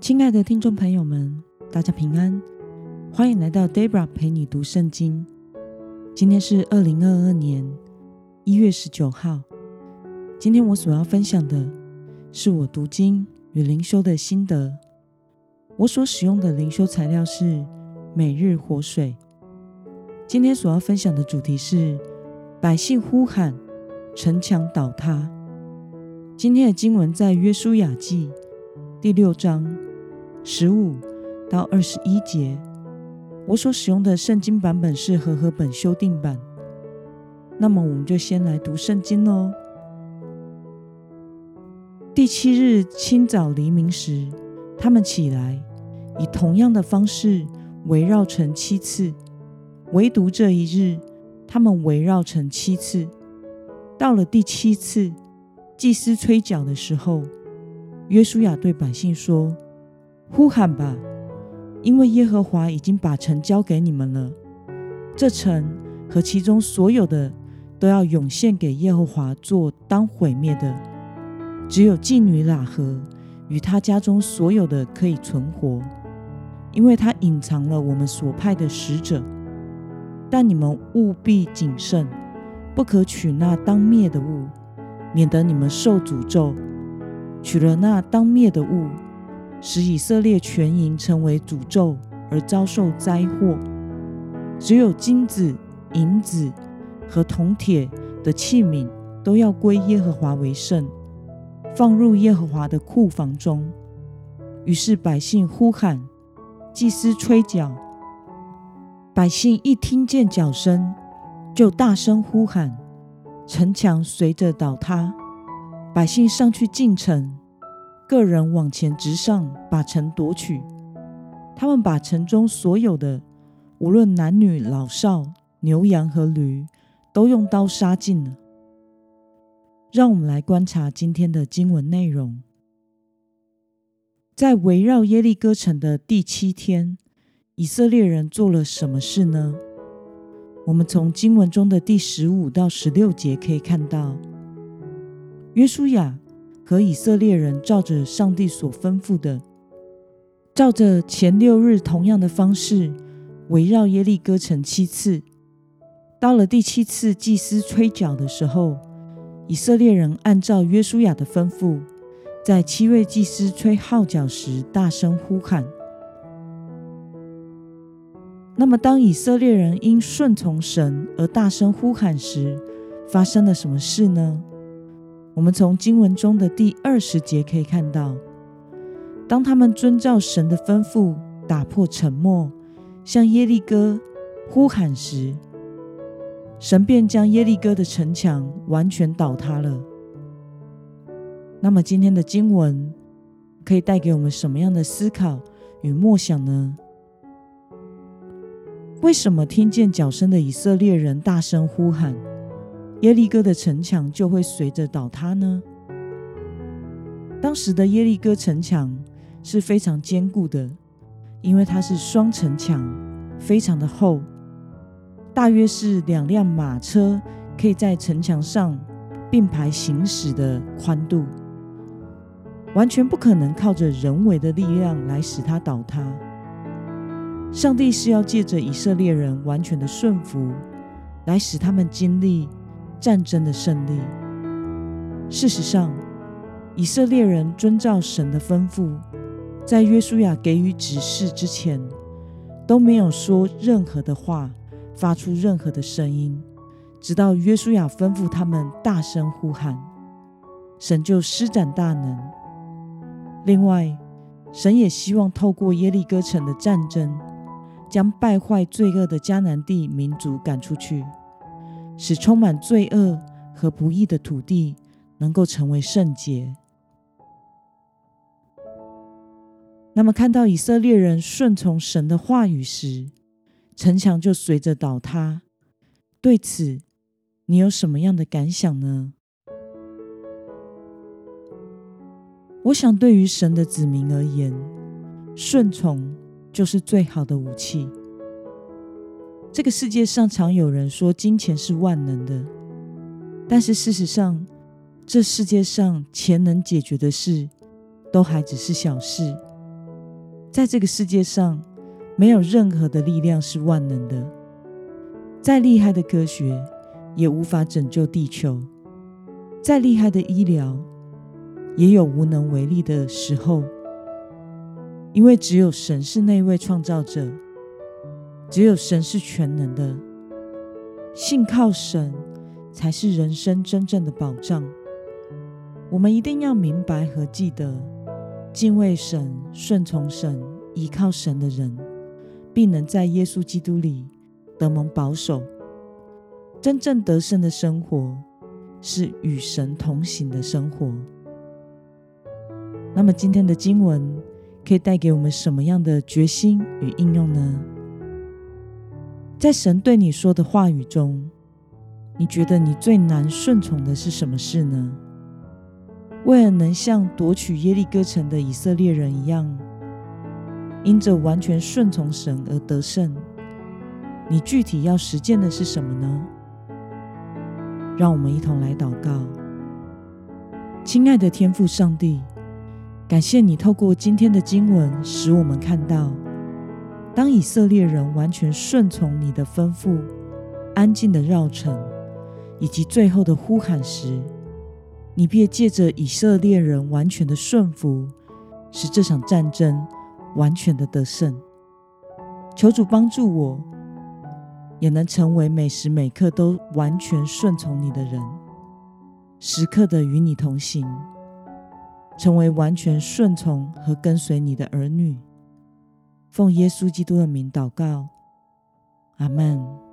亲爱的听众朋友们，大家平安，欢迎来到 Debra 陪你读圣经。今天是二零二二年一月十九号。今天我所要分享的是我读经与灵修的心得。我所使用的灵修材料是每日活水。今天所要分享的主题是百姓呼喊，城墙倒塌。今天的经文在约书亚记第六章十五到二十一节。我所使用的圣经版本是和合本修订版。那么，我们就先来读圣经喽。第七日清早黎明时，他们起来，以同样的方式围绕成七次。唯独这一日，他们围绕成七次。到了第七次。祭司吹角的时候，约书亚对百姓说：“呼喊吧，因为耶和华已经把城交给你们了。这城和其中所有的都要涌现给耶和华做当毁灭的。只有妓女喇合与他家中所有的可以存活，因为他隐藏了我们所派的使者。但你们务必谨慎，不可取那当灭的物。”免得你们受诅咒，取了那当灭的物，使以色列全营成为诅咒而遭受灾祸。只有金子、银子和铜铁的器皿都要归耶和华为圣，放入耶和华的库房中。于是百姓呼喊，祭司吹角。百姓一听见角声，就大声呼喊。城墙随着倒塌，百姓上去进城，个人往前直上，把城夺取。他们把城中所有的，无论男女老少、牛羊和驴，都用刀杀尽了。让我们来观察今天的经文内容。在围绕耶利哥城的第七天，以色列人做了什么事呢？我们从经文中的第十五到十六节可以看到，约书亚和以色列人照着上帝所吩咐的，照着前六日同样的方式围绕耶利哥城七次。到了第七次祭司吹角的时候，以色列人按照约书亚的吩咐，在七位祭司吹号角时大声呼喊。那么，当以色列人因顺从神而大声呼喊时，发生了什么事呢？我们从经文中的第二十节可以看到，当他们遵照神的吩咐，打破沉默，向耶利哥呼喊时，神便将耶利哥的城墙完全倒塌了。那么，今天的经文可以带给我们什么样的思考与默想呢？为什么听见脚声的以色列人大声呼喊，耶利哥的城墙就会随着倒塌呢？当时的耶利哥城墙是非常坚固的，因为它是双城墙，非常的厚，大约是两辆马车可以在城墙上并排行驶的宽度，完全不可能靠着人为的力量来使它倒塌。上帝是要借着以色列人完全的顺服，来使他们经历战争的胜利。事实上，以色列人遵照神的吩咐，在约书亚给予指示之前，都没有说任何的话，发出任何的声音，直到约书亚吩咐他们大声呼喊，神就施展大能。另外，神也希望透过耶利哥城的战争。将败坏罪恶的迦南地民族赶出去，使充满罪恶和不义的土地能够成为圣洁。那么，看到以色列人顺从神的话语时，城墙就随着倒塌。对此，你有什么样的感想呢？我想，对于神的子民而言，顺从。就是最好的武器。这个世界上常有人说金钱是万能的，但是事实上，这世界上钱能解决的事，都还只是小事。在这个世界上，没有任何的力量是万能的，再厉害的科学也无法拯救地球，再厉害的医疗也有无能为力的时候，因为只有神是那位创造者，只有神是全能的，信靠神才是人生真正的保障。我们一定要明白和记得，敬畏神、顺从神、依靠神的人，必能在耶稣基督里得蒙保守。真正得胜的生活，是与神同行的生活。那么，今天的经文可以带给我们什么样的决心与应用呢？在神对你说的话语中，你觉得你最难顺从的是什么事呢？为了能像夺取耶利哥城的以色列人一样，因着完全顺从神而得胜，你具体要实践的是什么呢？让我们一同来祷告。亲爱的天父上帝，感谢你透过今天的经文，使我们看到，当以色列人完全顺从你的吩咐，安静的绕城，以及最后的呼喊时。你便借着以色列人完全的顺服，使这场战争完全的得胜。求主帮助我，也能成为每时每刻都完全顺从你的人，时刻的与你同行，成为完全顺从和跟随你的儿女。奉耶稣基督的名祷告，阿门。